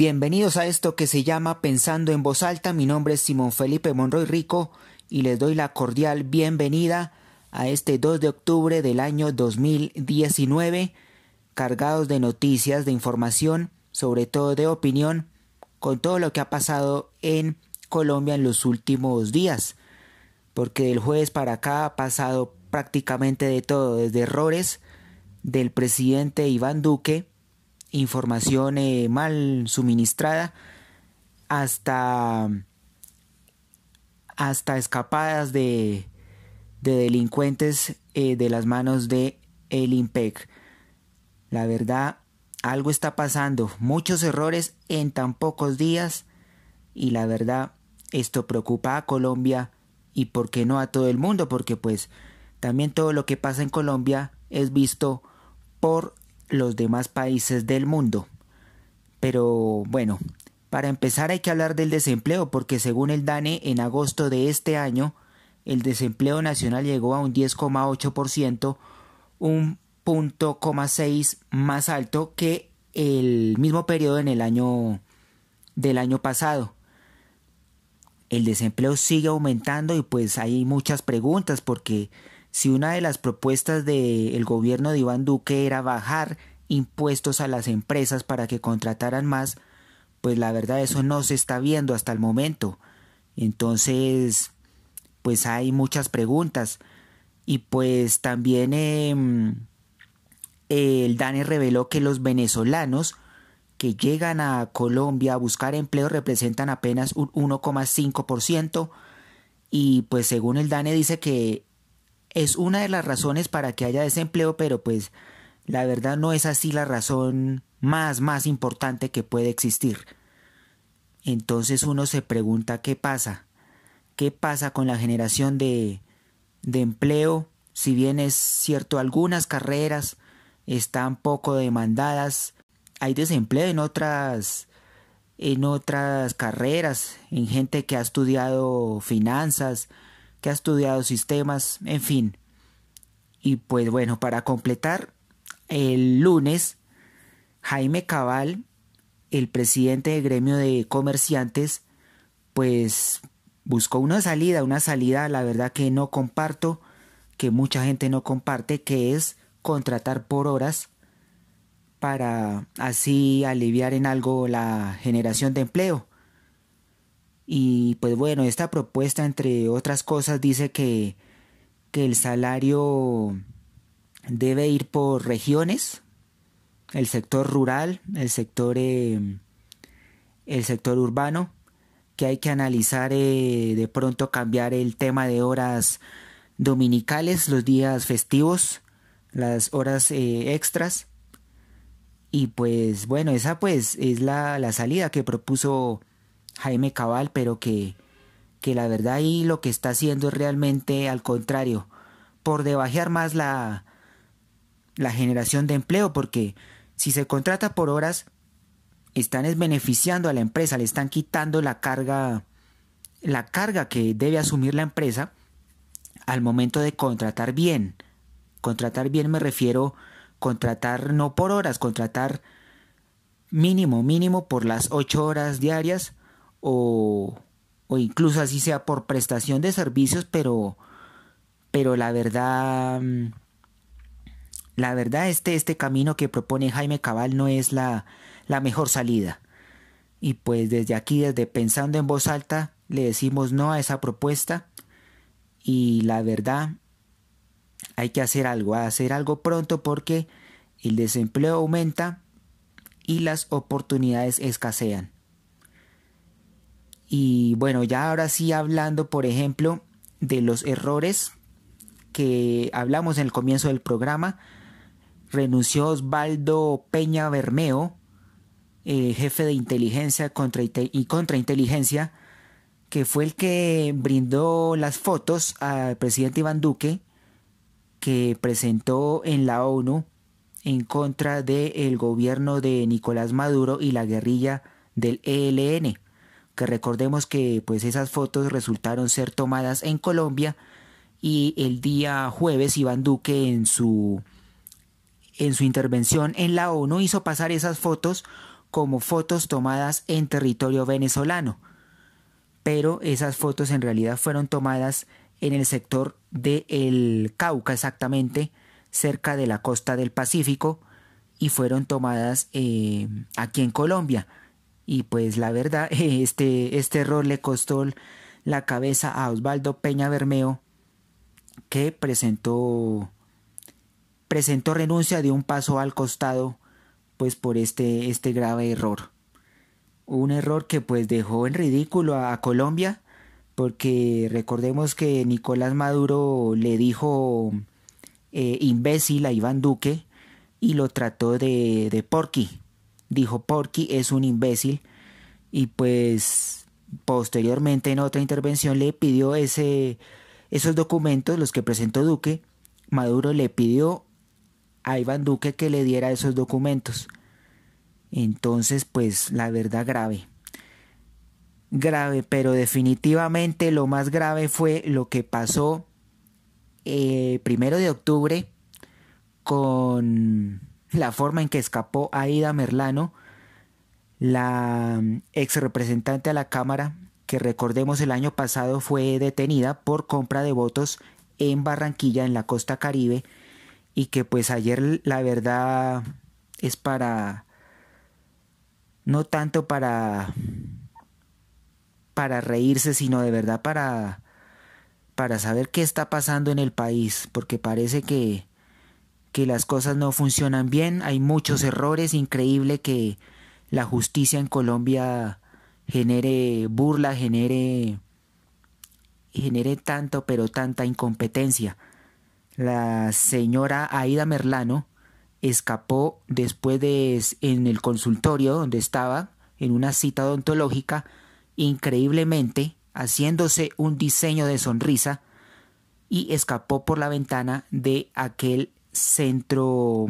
Bienvenidos a esto que se llama Pensando en voz alta. Mi nombre es Simón Felipe Monroy Rico y les doy la cordial bienvenida a este 2 de octubre del año 2019, cargados de noticias, de información, sobre todo de opinión, con todo lo que ha pasado en Colombia en los últimos días. Porque del jueves para acá ha pasado prácticamente de todo, desde errores del presidente Iván Duque, información eh, mal suministrada, hasta, hasta escapadas de, de delincuentes eh, de las manos de el IMPEC. La verdad, algo está pasando, muchos errores en tan pocos días y la verdad, esto preocupa a Colombia y por qué no a todo el mundo, porque pues también todo lo que pasa en Colombia es visto por los demás países del mundo. Pero bueno, para empezar hay que hablar del desempleo, porque según el DANE, en agosto de este año, el desempleo nacional llegó a un 10,8%, un punto seis más alto que el mismo periodo en el año del año pasado. El desempleo sigue aumentando y pues hay muchas preguntas porque si una de las propuestas del gobierno de Iván Duque era bajar impuestos a las empresas para que contrataran más, pues la verdad eso no se está viendo hasta el momento. Entonces, pues hay muchas preguntas. Y pues también em, el DANE reveló que los venezolanos que llegan a Colombia a buscar empleo representan apenas un 1,5% y pues según el DANE dice que es una de las razones para que haya desempleo, pero pues la verdad no es así la razón más, más importante que puede existir. Entonces uno se pregunta qué pasa, qué pasa con la generación de, de empleo, si bien es cierto algunas carreras están poco demandadas, hay desempleo en otras en otras carreras, en gente que ha estudiado finanzas, que ha estudiado sistemas, en fin. Y pues bueno, para completar, el lunes, Jaime Cabal, el presidente del gremio de comerciantes, pues buscó una salida, una salida, la verdad que no comparto, que mucha gente no comparte, que es contratar por horas para así aliviar en algo la generación de empleo. Y pues bueno, esta propuesta, entre otras cosas, dice que, que el salario debe ir por regiones, el sector rural, el sector, eh, el sector urbano, que hay que analizar eh, de pronto cambiar el tema de horas dominicales, los días festivos, las horas eh, extras. Y pues bueno, esa pues es la, la salida que propuso Jaime Cabal, pero que, que la verdad ahí lo que está haciendo es realmente al contrario, por debajear más la, la generación de empleo, porque si se contrata por horas, están beneficiando a la empresa, le están quitando la carga, la carga que debe asumir la empresa al momento de contratar bien. Contratar bien me refiero contratar no por horas, contratar mínimo, mínimo por las ocho horas diarias o, o incluso así sea por prestación de servicios, pero, pero la verdad, mm, la verdad este, este camino que propone Jaime Cabal no es la, la mejor salida. Y pues desde aquí, desde pensando en voz alta, le decimos no a esa propuesta y la verdad hay que hacer algo, hacer algo pronto porque el desempleo aumenta y las oportunidades escasean. Y bueno, ya ahora sí hablando, por ejemplo, de los errores que hablamos en el comienzo del programa, renunció Osvaldo Peña Bermeo, eh, jefe de inteligencia contra y contrainteligencia, que fue el que brindó las fotos al presidente Iván Duque, que presentó en la ONU en contra del gobierno de Nicolás Maduro y la guerrilla del ELN que recordemos que pues esas fotos resultaron ser tomadas en Colombia y el día jueves Iván Duque en su en su intervención en la ONU hizo pasar esas fotos como fotos tomadas en territorio venezolano. Pero esas fotos en realidad fueron tomadas en el sector del Cauca exactamente, cerca de la costa del Pacífico, y fueron tomadas eh, aquí en Colombia. Y pues la verdad, este, este error le costó la cabeza a Osvaldo Peña Bermeo, que presentó, presentó renuncia de un paso al costado, pues por este, este grave error. Un error que pues dejó en ridículo a Colombia, porque recordemos que Nicolás Maduro le dijo eh, imbécil a Iván Duque y lo trató de, de porky. Dijo porky es un imbécil y pues posteriormente en otra intervención le pidió ese, esos documentos, los que presentó Duque. Maduro le pidió a Iván Duque que le diera esos documentos. Entonces, pues la verdad grave grave, pero definitivamente lo más grave fue lo que pasó eh, primero de octubre con la forma en que escapó Aida Merlano, la ex representante a la Cámara, que recordemos el año pasado fue detenida por compra de votos en Barranquilla, en la costa caribe, y que pues ayer la verdad es para, no tanto para para reírse, sino de verdad para, para saber qué está pasando en el país, porque parece que, que las cosas no funcionan bien, hay muchos errores, increíble que la justicia en Colombia genere burla, genere genere tanto pero tanta incompetencia. La señora Aida Merlano escapó después de en el consultorio donde estaba en una cita odontológica increíblemente haciéndose un diseño de sonrisa y escapó por la ventana de aquel centro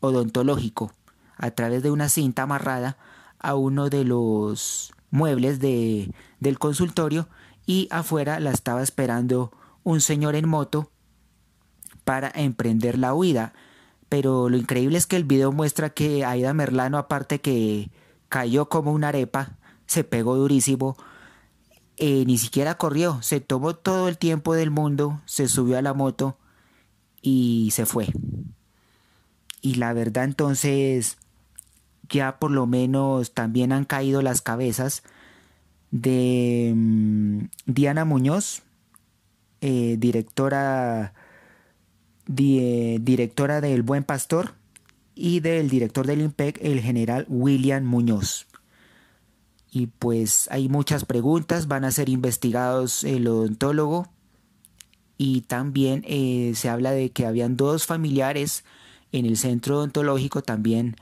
odontológico a través de una cinta amarrada a uno de los muebles de, del consultorio y afuera la estaba esperando un señor en moto para emprender la huida. Pero lo increíble es que el video muestra que Aida Merlano, aparte que cayó como una arepa, se pegó durísimo, eh, ni siquiera corrió, se tomó todo el tiempo del mundo, se subió a la moto y se fue. Y la verdad entonces ya por lo menos también han caído las cabezas de mm, Diana Muñoz, eh, directora, directora del Buen Pastor, y del director del IMPEC, el general William Muñoz y pues hay muchas preguntas, van a ser investigados el odontólogo y también eh, se habla de que habían dos familiares en el centro odontológico también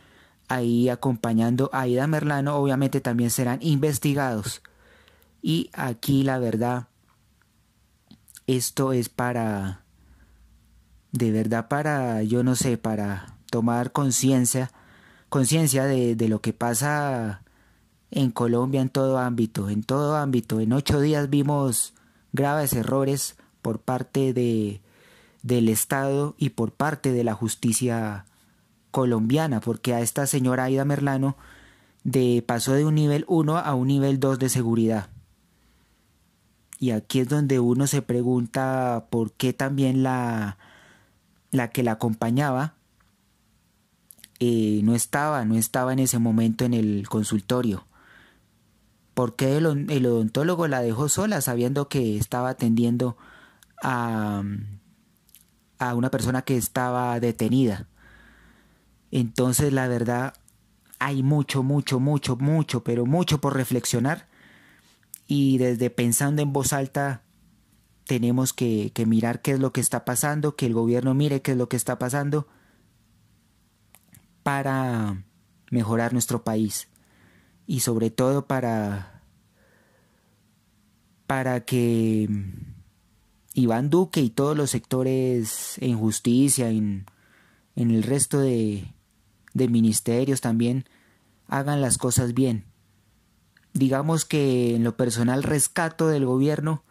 ahí acompañando a Aida Merlano, obviamente también serán investigados. Y aquí la verdad, esto es para, de verdad para, yo no sé, para tomar conciencia, conciencia de, de lo que pasa en Colombia en todo ámbito, en todo ámbito. En ocho días vimos graves errores por parte de, del Estado y por parte de la justicia colombiana, porque a esta señora Aida Merlano de, pasó de un nivel 1 a un nivel 2 de seguridad. Y aquí es donde uno se pregunta por qué también la, la que la acompañaba eh, no estaba, no estaba en ese momento en el consultorio. ¿Por qué el, odontólogo la dejó sola sabiendo que estaba atendiendo a, a una persona que estaba detenida? Entonces la verdad hay mucho, mucho, mucho, mucho, pero mucho por reflexionar. Y desde pensando en voz alta tenemos que, que, mirar qué es lo que está pasando, que el gobierno mire qué es lo que está pasando para mejorar nuestro país y sobre todo para, para que Iván Duque y todos los sectores en justicia, en, en el resto de, de ministerios también, hagan las cosas bien. Digamos que en lo personal rescato del gobierno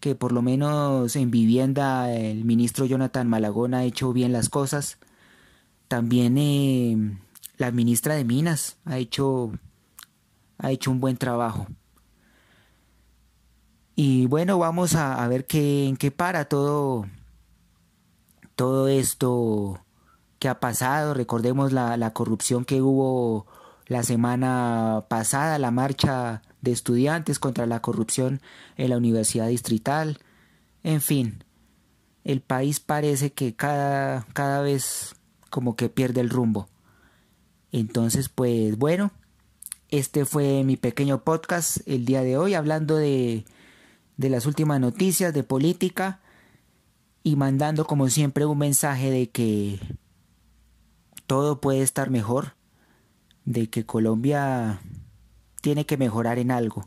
que por lo menos en vivienda el ministro Jonathan Malagón ha hecho bien las cosas. También eh, la ministra de Minas ha hecho, ha hecho un buen trabajo. Y bueno, vamos a, ver qué, en qué para todo, todo esto que ha pasado. Recordemos la, la corrupción que hubo la semana pasada, la marcha de estudiantes contra la corrupción en la Universidad Distrital. En fin, el país parece que cada, cada vez como que pierde el rumbo. Entonces, pues bueno, este fue mi pequeño podcast el día de hoy hablando de, de las últimas noticias de política y mandando como siempre un mensaje de que todo puede estar mejor, de que Colombia tiene que mejorar en algo,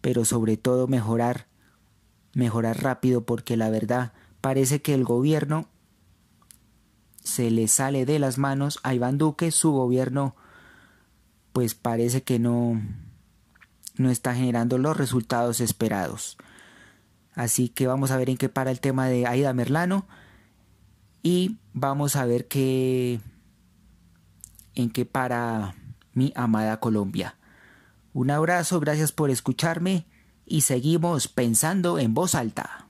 pero sobre todo mejorar, mejorar rápido porque la verdad parece que el gobierno se le sale de las manos a Iván Duque, su gobierno pues parece que no no está generando los resultados esperados. Así que vamos a ver en qué para el tema de Aida Merlano y vamos a ver qué en qué para mi amada Colombia. Un abrazo, gracias por escucharme y seguimos pensando en voz alta.